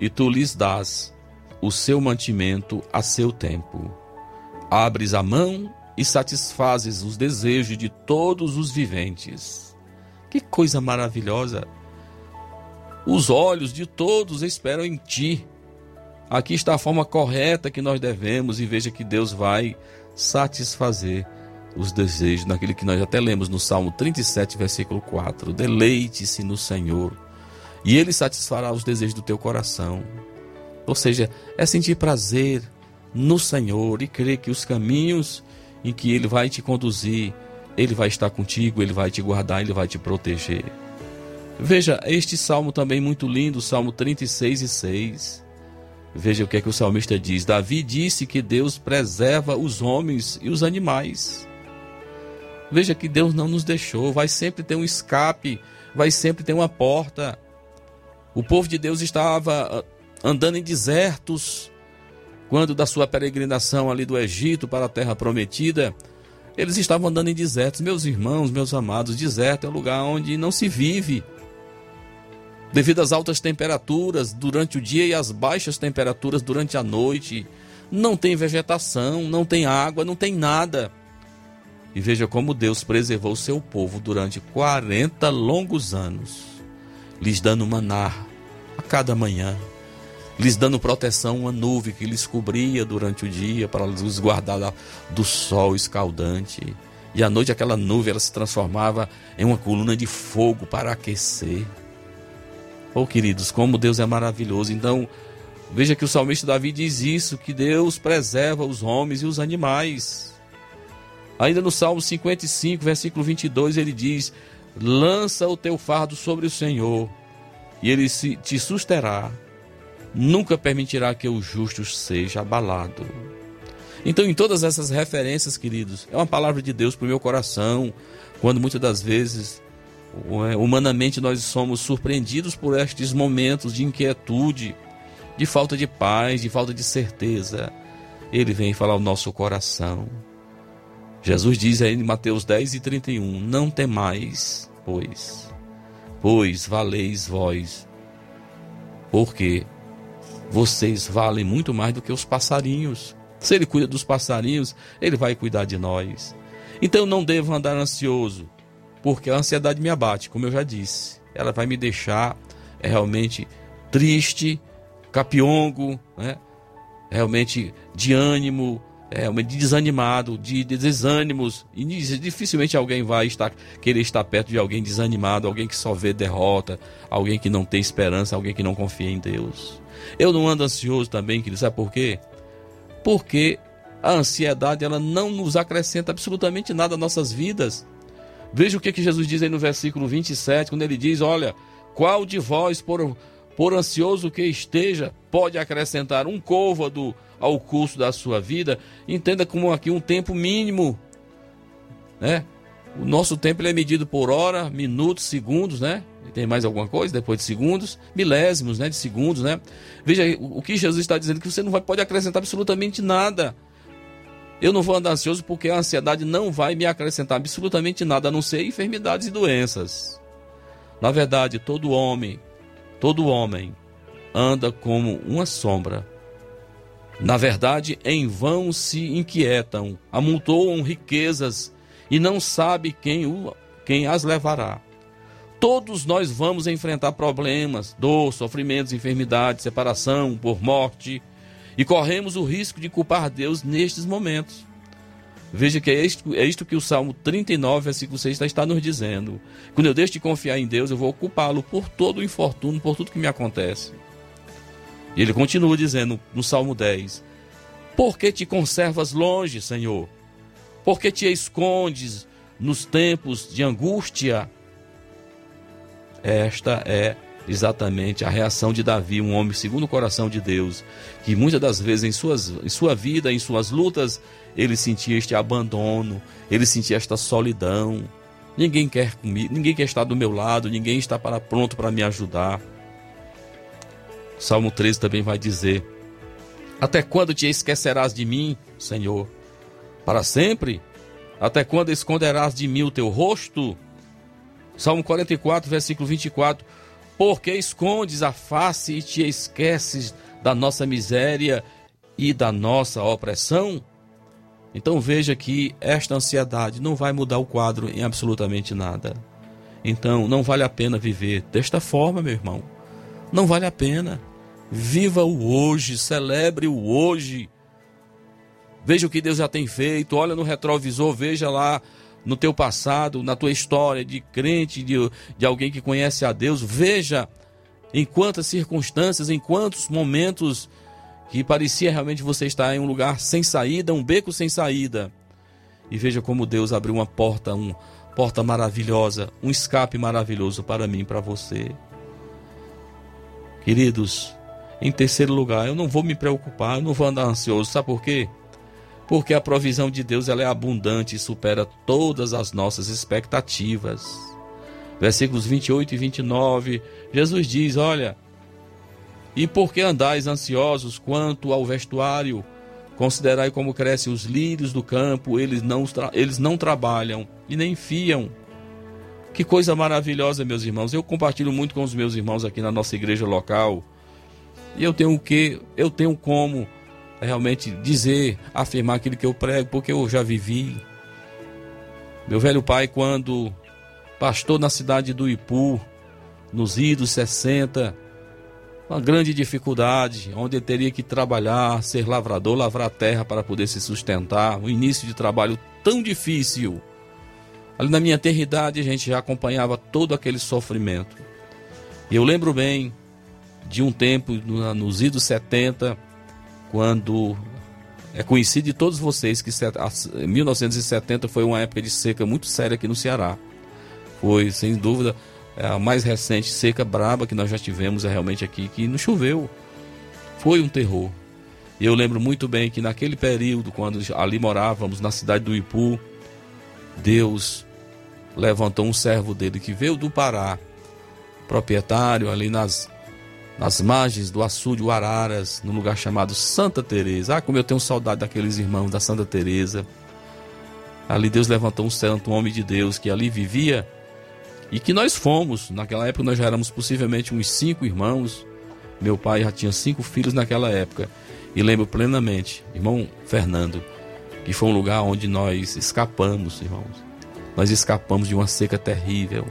e tu lhes dás o seu mantimento a seu tempo. Abres a mão e satisfazes os desejos de todos os viventes. Que coisa maravilhosa! Os olhos de todos esperam em ti. Aqui está a forma correta que nós devemos, e veja que Deus vai satisfazer os desejos, naquele que nós até lemos no Salmo 37, versículo 4. Deleite-se no Senhor, e Ele satisfará os desejos do teu coração. Ou seja, é sentir prazer no Senhor e crer que os caminhos em que Ele vai te conduzir, Ele vai estar contigo, Ele vai te guardar, Ele vai te proteger. Veja, este salmo também muito lindo, Salmo 36 e 6. Veja o que é que o salmista diz. Davi disse que Deus preserva os homens e os animais. Veja que Deus não nos deixou, vai sempre ter um escape, vai sempre ter uma porta. O povo de Deus estava ah, andando em desertos quando da sua peregrinação ali do Egito para a terra prometida, eles estavam andando em desertos. Meus irmãos, meus amados, deserto é um lugar onde não se vive. Devido às altas temperaturas durante o dia e às baixas temperaturas durante a noite, não tem vegetação, não tem água, não tem nada. E veja como Deus preservou o seu povo durante 40 longos anos, lhes dando maná a cada manhã, lhes dando proteção, uma nuvem que lhes cobria durante o dia para os guardar do sol escaldante. E à noite aquela nuvem ela se transformava em uma coluna de fogo para aquecer. Oh, queridos, como Deus é maravilhoso. Então, veja que o salmista Davi diz isso, que Deus preserva os homens e os animais. Ainda no Salmo 55, versículo 22, ele diz: Lança o teu fardo sobre o Senhor, e ele te susterá. Nunca permitirá que o justo seja abalado. Então, em todas essas referências, queridos, é uma palavra de Deus para o meu coração, quando muitas das vezes, é, humanamente, nós somos surpreendidos por estes momentos de inquietude, de falta de paz, de falta de certeza. Ele vem falar ao nosso coração. Jesus diz aí em Mateus 10 e 31: Não temais, pois, pois valeis vós, porque vocês valem muito mais do que os passarinhos. Se ele cuida dos passarinhos, ele vai cuidar de nós. Então não devo andar ansioso, porque a ansiedade me abate, como eu já disse. Ela vai me deixar é, realmente triste, capiongo, né? realmente de ânimo, é, de desanimado, de, de desânimos. E dificilmente alguém vai estar, querer estar perto de alguém desanimado, alguém que só vê derrota, alguém que não tem esperança, alguém que não confia em Deus. Eu não ando ansioso também, querido, sabe por quê? Porque a ansiedade ela não nos acrescenta absolutamente nada às nossas vidas. Veja o que, que Jesus diz aí no versículo 27, quando ele diz: Olha, qual de vós, por, por ansioso que esteja, pode acrescentar um côvado ao curso da sua vida, entenda como aqui um tempo mínimo, né? O nosso tempo é medido por hora, minutos, segundos, né? Tem mais alguma coisa depois de segundos? Milésimos, né? De segundos, né? Veja aí, o que Jesus está dizendo que você não vai, pode acrescentar absolutamente nada. Eu não vou andar ansioso porque a ansiedade não vai me acrescentar absolutamente nada, a não ser enfermidades e doenças. Na verdade, todo homem, todo homem anda como uma sombra na verdade, em vão se inquietam, amontoam riquezas e não sabe quem, o, quem as levará. Todos nós vamos enfrentar problemas, dor, sofrimentos, enfermidades, separação, por morte, e corremos o risco de culpar Deus nestes momentos. Veja que é isto, é isto que o Salmo 39, versículo 6 está nos dizendo. Quando eu deixo de confiar em Deus, eu vou culpá-lo por todo o infortúnio, por tudo que me acontece. E ele continua dizendo no Salmo 10: Por que te conservas longe, Senhor? Por que te escondes nos tempos de angústia? Esta é exatamente a reação de Davi, um homem segundo o coração de Deus, que muitas das vezes em, suas, em sua vida, em suas lutas, ele sentia este abandono, ele sentia esta solidão. Ninguém quer comigo, ninguém quer estar do meu lado, ninguém está para pronto para me ajudar. Salmo 13 também vai dizer: Até quando te esquecerás de mim, Senhor? Para sempre? Até quando esconderás de mim o teu rosto? Salmo 44, versículo 24: Porque escondes a face e te esqueces da nossa miséria e da nossa opressão? Então veja que esta ansiedade não vai mudar o quadro em absolutamente nada. Então não vale a pena viver desta forma, meu irmão. Não vale a pena. Viva o hoje, celebre o hoje. Veja o que Deus já tem feito, olha no retrovisor, veja lá no teu passado, na tua história de crente, de, de alguém que conhece a Deus. Veja em quantas circunstâncias, em quantos momentos que parecia realmente você estar em um lugar sem saída, um beco sem saída. E veja como Deus abriu uma porta, uma porta maravilhosa, um escape maravilhoso para mim, para você. Queridos, em terceiro lugar, eu não vou me preocupar, eu não vou andar ansioso. Sabe por quê? Porque a provisão de Deus ela é abundante e supera todas as nossas expectativas. Versículos 28 e 29, Jesus diz: Olha, e por que andais ansiosos quanto ao vestuário? Considerai como crescem os lírios do campo, eles não, eles não trabalham e nem fiam. Que coisa maravilhosa, meus irmãos. Eu compartilho muito com os meus irmãos aqui na nossa igreja local e eu tenho o que, eu tenho como realmente dizer, afirmar aquilo que eu prego, porque eu já vivi. Meu velho pai, quando pastor na cidade do Ipu, nos idos 60, uma grande dificuldade, onde ele teria que trabalhar, ser lavrador, lavrar terra para poder se sustentar, um início de trabalho tão difícil. Ali na minha eternidade a gente já acompanhava todo aquele sofrimento. E eu lembro bem de um tempo, nos idos 70, quando é conhecido de todos vocês que 1970 foi uma época de seca muito séria aqui no Ceará. Foi, sem dúvida, é a mais recente seca braba que nós já tivemos é realmente aqui, que não choveu. Foi um terror. E eu lembro muito bem que naquele período, quando ali morávamos, na cidade do Ipu, Deus levantou um servo dele que veio do Pará, proprietário ali nas, nas margens do açude Araras, num lugar chamado Santa Teresa. Ah, como eu tenho saudade daqueles irmãos da Santa Teresa. Ali Deus levantou um santo, um homem de Deus que ali vivia e que nós fomos. Naquela época nós já éramos possivelmente uns cinco irmãos. Meu pai já tinha cinco filhos naquela época. E lembro plenamente, irmão Fernando, que foi um lugar onde nós escapamos, irmãos. Nós escapamos de uma seca terrível.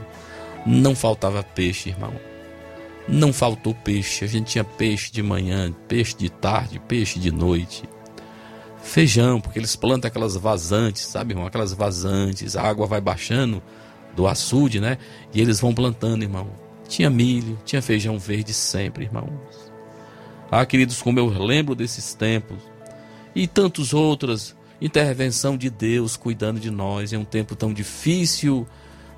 Não faltava peixe, irmão. Não faltou peixe. A gente tinha peixe de manhã, peixe de tarde, peixe de noite. Feijão, porque eles plantam aquelas vazantes, sabe, irmão? Aquelas vazantes, a água vai baixando do açude, né? E eles vão plantando, irmão. Tinha milho, tinha feijão verde sempre, irmãos. Ah, queridos, como eu lembro desses tempos e tantos outros, intervenção de Deus cuidando de nós em um tempo tão difícil,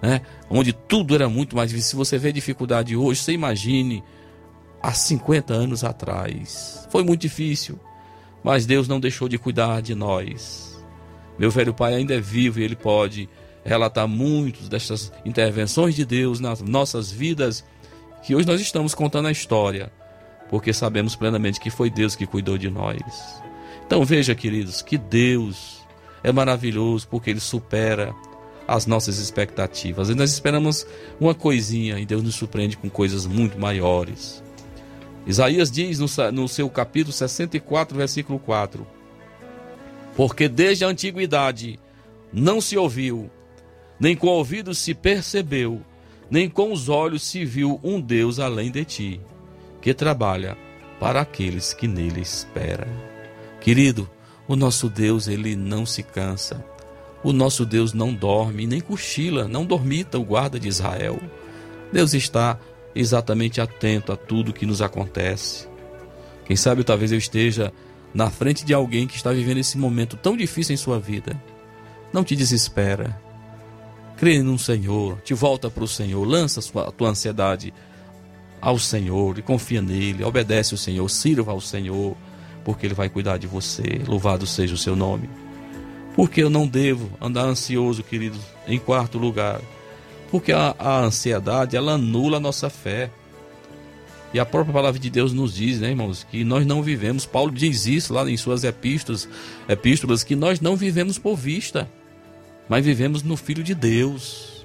né? Onde tudo era muito mais difícil. Se você vê dificuldade hoje, você imagine há 50 anos atrás. Foi muito difícil, mas Deus não deixou de cuidar de nós. Meu velho pai ainda é vivo e ele pode relatar muitas dessas intervenções de Deus nas nossas vidas, que hoje nós estamos contando a história, porque sabemos plenamente que foi Deus que cuidou de nós. Então veja, queridos, que Deus é maravilhoso porque Ele supera as nossas expectativas. E nós esperamos uma coisinha e Deus nos surpreende com coisas muito maiores. Isaías diz no, no seu capítulo 64, versículo 4: Porque desde a antiguidade não se ouviu, nem com ouvidos se percebeu, nem com os olhos se viu um Deus além de ti, que trabalha para aqueles que nele esperam. Querido, o nosso Deus, ele não se cansa. O nosso Deus não dorme, nem cochila, não dormita o guarda de Israel. Deus está exatamente atento a tudo que nos acontece. Quem sabe talvez eu esteja na frente de alguém que está vivendo esse momento tão difícil em sua vida. Não te desespera crê no Senhor, te volta para o Senhor, lança a, tua ansiedade ao Senhor e confia nele, obedece o Senhor, sirva ao Senhor, porque Ele vai cuidar de você. Louvado seja o seu nome. Porque eu não devo andar ansioso, queridos, em quarto lugar. Porque a, a ansiedade, ela anula a nossa fé. E a própria palavra de Deus nos diz, né, irmãos, que nós não vivemos. Paulo diz isso lá em suas epístolas, epístolas que nós não vivemos por vista mas vivemos no Filho de Deus.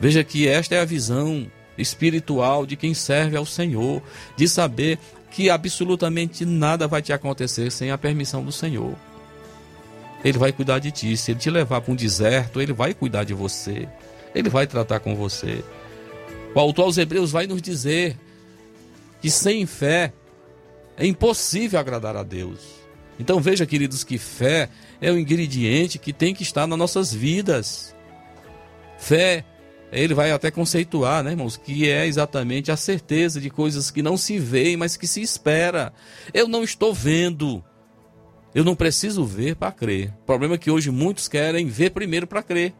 Veja que esta é a visão espiritual de quem serve ao Senhor, de saber que absolutamente nada vai te acontecer sem a permissão do Senhor. Ele vai cuidar de ti. Se ele te levar para um deserto, ele vai cuidar de você. Ele vai tratar com você. O autor aos Hebreus vai nos dizer que sem fé é impossível agradar a Deus. Então veja, queridos, que fé é o ingrediente que tem que estar nas nossas vidas. Fé, ele vai até conceituar, né, irmãos, que é exatamente a certeza de coisas que não se veem, mas que se espera. Eu não estou vendo. Eu não preciso ver para crer. O problema é que hoje muitos querem ver primeiro para crer.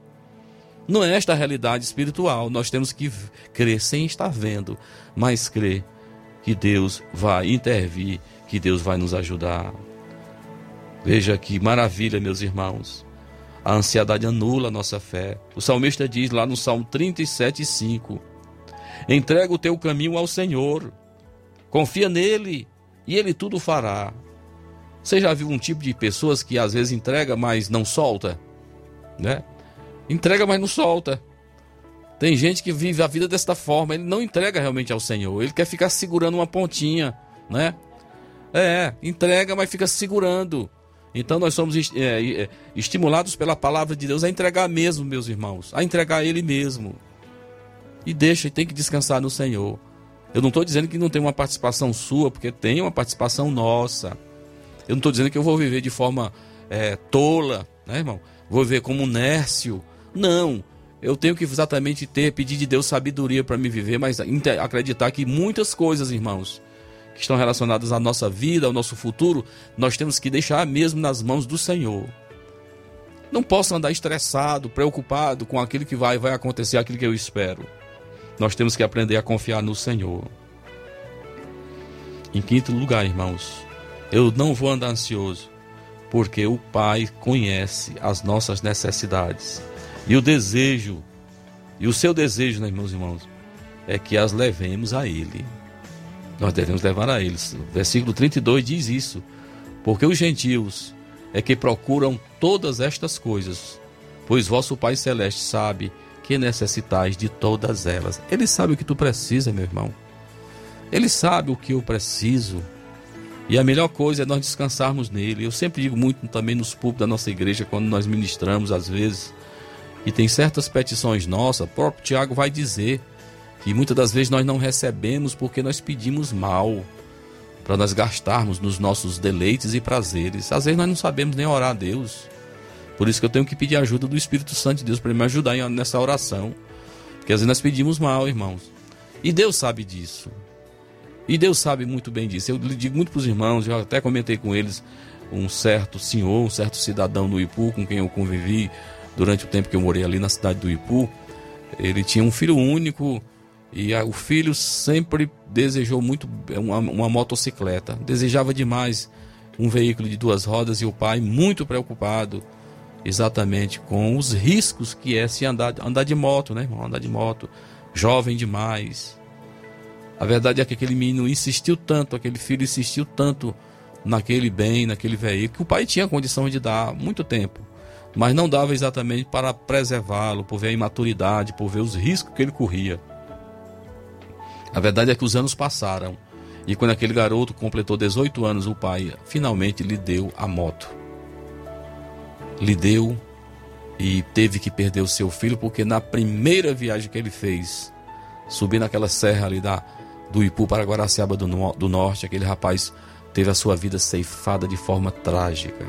Não é esta a realidade espiritual. Nós temos que crer sem estar vendo, mas crer que Deus vai intervir, que Deus vai nos ajudar. Veja que maravilha, meus irmãos. A ansiedade anula a nossa fé. O salmista diz lá no Salmo 37, 5: Entrega o teu caminho ao Senhor, confia nele e ele tudo fará. Você já viu um tipo de pessoas que às vezes entrega, mas não solta? Né? Entrega, mas não solta. Tem gente que vive a vida desta forma, ele não entrega realmente ao Senhor, ele quer ficar segurando uma pontinha, né? É, entrega, mas fica segurando. Então nós somos é, é, estimulados pela palavra de Deus a entregar mesmo, meus irmãos, a entregar Ele mesmo. E deixa, e tem que descansar no Senhor. Eu não estou dizendo que não tem uma participação sua, porque tem uma participação nossa. Eu não estou dizendo que eu vou viver de forma é, tola, né, irmão? Vou viver como um Nércio. Não. Eu tenho que exatamente ter, pedir de Deus sabedoria para me viver, mas acreditar que muitas coisas, irmãos, que estão relacionadas à nossa vida, ao nosso futuro, nós temos que deixar mesmo nas mãos do Senhor. Não posso andar estressado, preocupado com aquilo que vai, vai acontecer, aquilo que eu espero. Nós temos que aprender a confiar no Senhor. Em quinto lugar, irmãos, eu não vou andar ansioso, porque o Pai conhece as nossas necessidades. E o desejo, e o seu desejo, né, meus irmãos, é que as levemos a Ele. Nós devemos levar a eles. Versículo 32 diz isso. Porque os gentios é que procuram todas estas coisas, pois vosso Pai Celeste sabe que necessitais de todas elas. Ele sabe o que tu precisa, meu irmão. Ele sabe o que eu preciso. E a melhor coisa é nós descansarmos nele. Eu sempre digo muito também nos púlpitos da nossa igreja, quando nós ministramos, às vezes, e tem certas petições nossas, o próprio Tiago vai dizer que muitas das vezes nós não recebemos porque nós pedimos mal para nós gastarmos nos nossos deleites e prazeres. Às vezes nós não sabemos nem orar a Deus. Por isso que eu tenho que pedir ajuda do Espírito Santo de Deus para me ajudar nessa oração. Porque às vezes nós pedimos mal, irmãos. E Deus sabe disso. E Deus sabe muito bem disso. Eu digo muito para os irmãos, eu até comentei com eles, um certo senhor, um certo cidadão do Ipu, com quem eu convivi durante o tempo que eu morei ali na cidade do Ipu. Ele tinha um filho único e o filho sempre desejou muito uma, uma motocicleta. Desejava demais um veículo de duas rodas e o pai, muito preocupado, exatamente com os riscos que é se andar, andar de moto, né, irmão? Andar de moto, jovem demais. A verdade é que aquele menino insistiu tanto, aquele filho insistiu tanto naquele bem, naquele veículo, que o pai tinha condição de dar muito tempo, mas não dava exatamente para preservá-lo, por ver a imaturidade, por ver os riscos que ele corria. A verdade é que os anos passaram e quando aquele garoto completou 18 anos, o pai finalmente lhe deu a moto lhe deu e teve que perder o seu filho porque na primeira viagem que ele fez, subir naquela serra ali da, do Ipu para Guaraciaba do, do Norte, aquele rapaz teve a sua vida ceifada de forma trágica.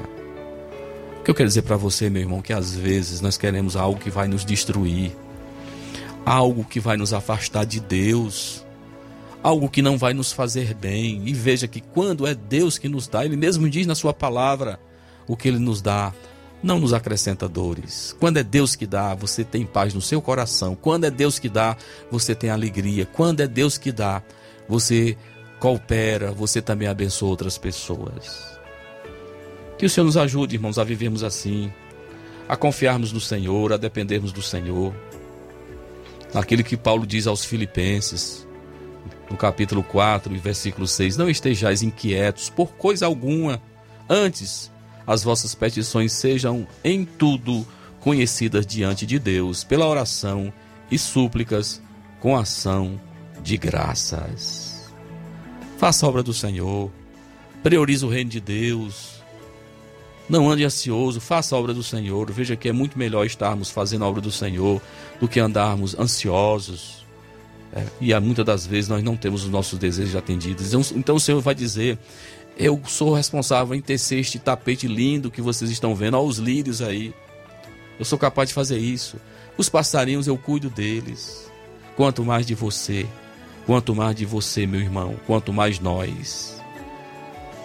O que eu quero dizer para você, meu irmão, que às vezes nós queremos algo que vai nos destruir, algo que vai nos afastar de Deus, algo que não vai nos fazer bem. E veja que quando é Deus que nos dá, Ele mesmo diz na Sua palavra o que Ele nos dá não nos acrescenta dores. Quando é Deus que dá, você tem paz no seu coração. Quando é Deus que dá, você tem alegria. Quando é Deus que dá, você coopera, você também abençoa outras pessoas. Que o Senhor nos ajude, irmãos, a vivermos assim, a confiarmos no Senhor, a dependermos do Senhor. Naquilo que Paulo diz aos Filipenses, no capítulo 4, versículo 6: Não estejais inquietos por coisa alguma, antes as vossas petições sejam em tudo conhecidas diante de Deus pela oração e súplicas com ação de graças. Faça a obra do Senhor, priorize o reino de Deus. Não ande ansioso, faça a obra do Senhor. Veja que é muito melhor estarmos fazendo a obra do Senhor do que andarmos ansiosos. É, e muitas das vezes nós não temos os nossos desejos atendidos. Então, então o Senhor vai dizer: eu sou responsável em tecer este tapete lindo que vocês estão vendo. Olha os lírios aí. Eu sou capaz de fazer isso. Os passarinhos eu cuido deles. Quanto mais de você, quanto mais de você, meu irmão, quanto mais nós.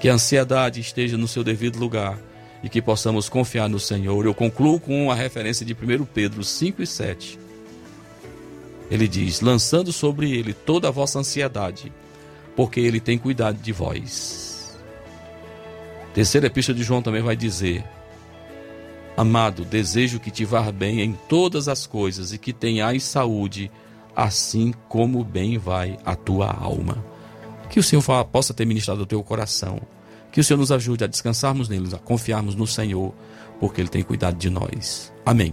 Que a ansiedade esteja no seu devido lugar e que possamos confiar no Senhor. Eu concluo com a referência de 1 Pedro 5 e 7. Ele diz: lançando sobre ele toda a vossa ansiedade, porque ele tem cuidado de vós. Terceira epístola de João também vai dizer: Amado, desejo que te vá bem em todas as coisas e que tenhais saúde, assim como bem vai a tua alma. Que o Senhor possa ter ministrado o teu coração. Que o Senhor nos ajude a descansarmos nele, a confiarmos no Senhor, porque Ele tem cuidado de nós. Amém.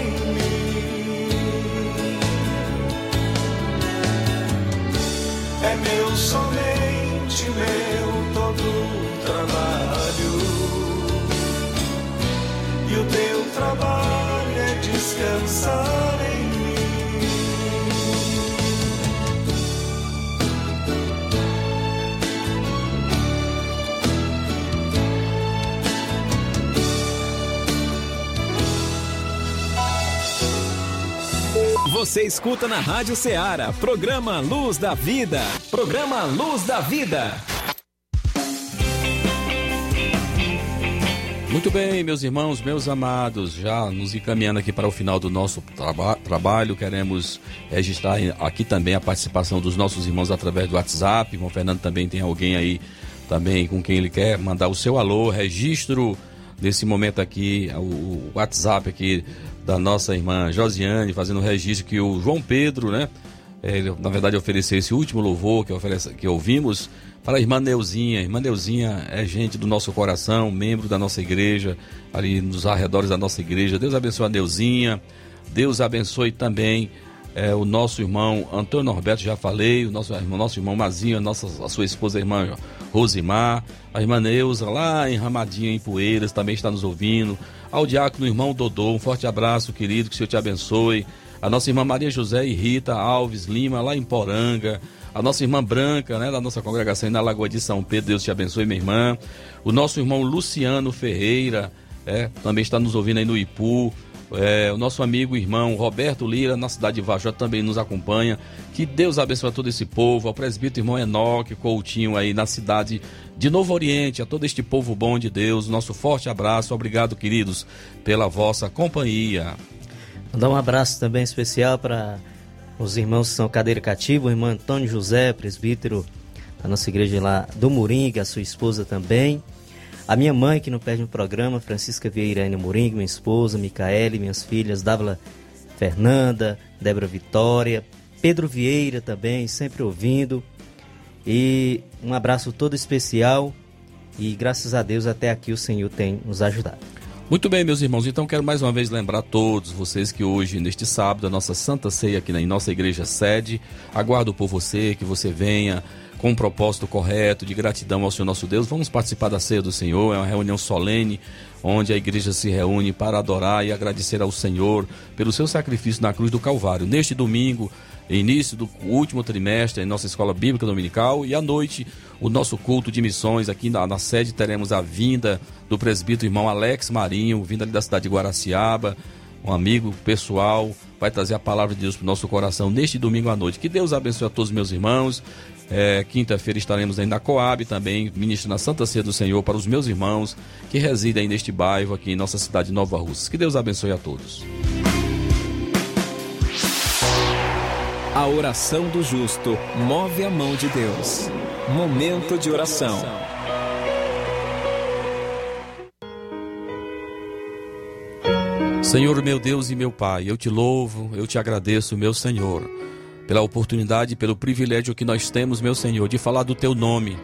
Meu, somente meu, todo trabalho. E o teu trabalho é descansar em. Você escuta na Rádio Ceará, programa Luz da Vida. Programa Luz da Vida. Muito bem, meus irmãos, meus amados, já nos encaminhando aqui para o final do nosso traba trabalho, queremos registrar aqui também a participação dos nossos irmãos através do WhatsApp. Irmão Fernando também tem alguém aí também com quem ele quer mandar o seu alô, registro nesse momento aqui, o WhatsApp aqui da nossa irmã Josiane, fazendo o registro que o João Pedro, né? Ele, na verdade, ofereceu esse último louvor que, oferece, que ouvimos para a irmã Neuzinha. Irmã Neuzinha é gente do nosso coração, membro da nossa igreja, ali nos arredores da nossa igreja. Deus abençoe a Neuzinha. Deus abençoe também é, o nosso irmão Antônio Norberto, já falei, o nosso, nosso irmão Mazinho, a, nossa, a sua esposa a irmã Rosimar, a irmã Neuza, lá em Ramadinha, em Poeiras, também está nos ouvindo. Ao diácono irmão Dodô, um forte abraço, querido, que o Senhor te abençoe. A nossa irmã Maria José e Rita Alves Lima, lá em Poranga. A nossa irmã Branca, né, da nossa congregação na Lagoa de São Pedro, Deus te abençoe, minha irmã. O nosso irmão Luciano Ferreira, é, também está nos ouvindo aí no Ipu. É, o nosso amigo irmão Roberto Lira, na cidade de Vajó, também nos acompanha. Que Deus abençoe a todo esse povo, ao presbítero irmão Enoque Coutinho aí na cidade de Novo Oriente, a todo este povo bom de Deus. Nosso forte abraço, obrigado, queridos, pela vossa companhia. Mandar um abraço também especial para os irmãos que são cadeira cativa, o irmão Antônio José, presbítero da nossa igreja lá do Moringa, a sua esposa também. A minha mãe, que não perde um programa, Francisca Vieirane Moringa, minha esposa, Micaele, minhas filhas, Dávila Fernanda, Débora Vitória, Pedro Vieira também, sempre ouvindo. E um abraço todo especial. E graças a Deus até aqui o Senhor tem nos ajudado. Muito bem, meus irmãos, então quero mais uma vez lembrar a todos vocês que hoje, neste sábado, a nossa Santa Ceia aqui na nossa igreja sede. Aguardo por você, que você venha com um propósito correto de gratidão ao Senhor nosso Deus. Vamos participar da ceia do Senhor, é uma reunião solene onde a igreja se reúne para adorar e agradecer ao Senhor pelo seu sacrifício na cruz do Calvário. Neste domingo, início do último trimestre em nossa escola bíblica dominical e à noite o nosso culto de missões. Aqui na, na sede teremos a vinda do presbítero irmão Alex Marinho, vindo ali da cidade de Guaraciaba, um amigo pessoal, vai trazer a palavra de Deus para o nosso coração neste domingo à noite. Que Deus abençoe a todos os meus irmãos. É, Quinta-feira estaremos aí na Coab também, ministrando a Santa Ceia do Senhor para os meus irmãos que residem neste bairro aqui em nossa cidade de Nova Rússia. Que Deus abençoe a todos. A oração do justo move a mão de Deus. Momento de oração. Senhor meu Deus e meu Pai, eu te louvo, eu te agradeço, meu Senhor, pela oportunidade pelo privilégio que nós temos, meu Senhor, de falar do teu nome,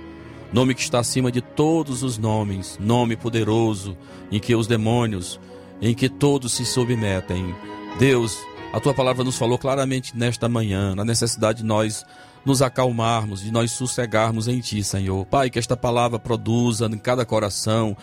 nome que está acima de todos os nomes, nome poderoso, em que os demônios, em que todos se submetem. Deus, a tua palavra nos falou claramente nesta manhã, na necessidade de nós nos acalmarmos, de nós sossegarmos em ti, Senhor. Pai, que esta palavra produza em cada coração,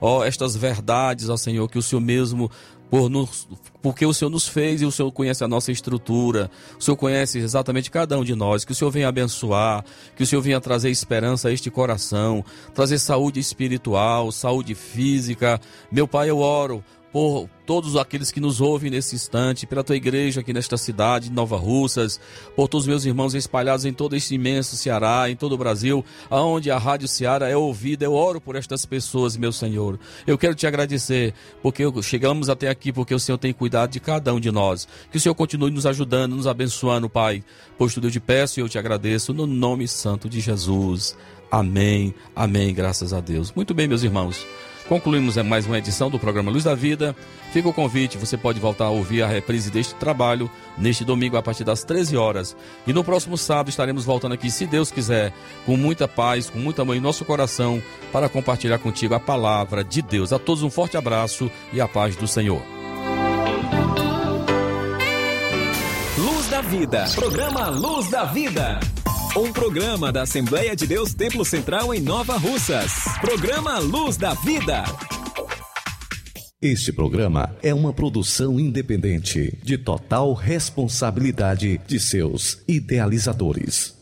ó, estas verdades, ó Senhor, que o Senhor mesmo por nos, porque o Senhor nos fez e o Senhor conhece a nossa estrutura, o Senhor conhece exatamente cada um de nós, que o Senhor venha abençoar, que o Senhor venha trazer esperança a este coração, trazer saúde espiritual, saúde física. Meu Pai, eu oro por todos aqueles que nos ouvem nesse instante, pela tua igreja aqui nesta cidade, Nova Russas, por todos os meus irmãos espalhados em todo este imenso Ceará, em todo o Brasil, aonde a Rádio Ceará é ouvida. Eu oro por estas pessoas, meu Senhor. Eu quero te agradecer, porque chegamos até aqui, porque o Senhor tem cuidado de cada um de nós. Que o Senhor continue nos ajudando, nos abençoando, Pai. Pois tudo eu te peço e eu te agradeço, no nome santo de Jesus. Amém, amém, graças a Deus. Muito bem, meus irmãos. Concluímos mais uma edição do programa Luz da Vida. Fica o convite, você pode voltar a ouvir a reprise deste trabalho neste domingo a partir das 13 horas. E no próximo sábado estaremos voltando aqui, se Deus quiser, com muita paz, com muita mãe em nosso coração, para compartilhar contigo a palavra de Deus. A todos um forte abraço e a paz do Senhor. Luz da Vida, programa Luz da Vida. Um programa da Assembleia de Deus Templo Central em Nova Russas. Programa Luz da Vida. Este programa é uma produção independente, de total responsabilidade de seus idealizadores.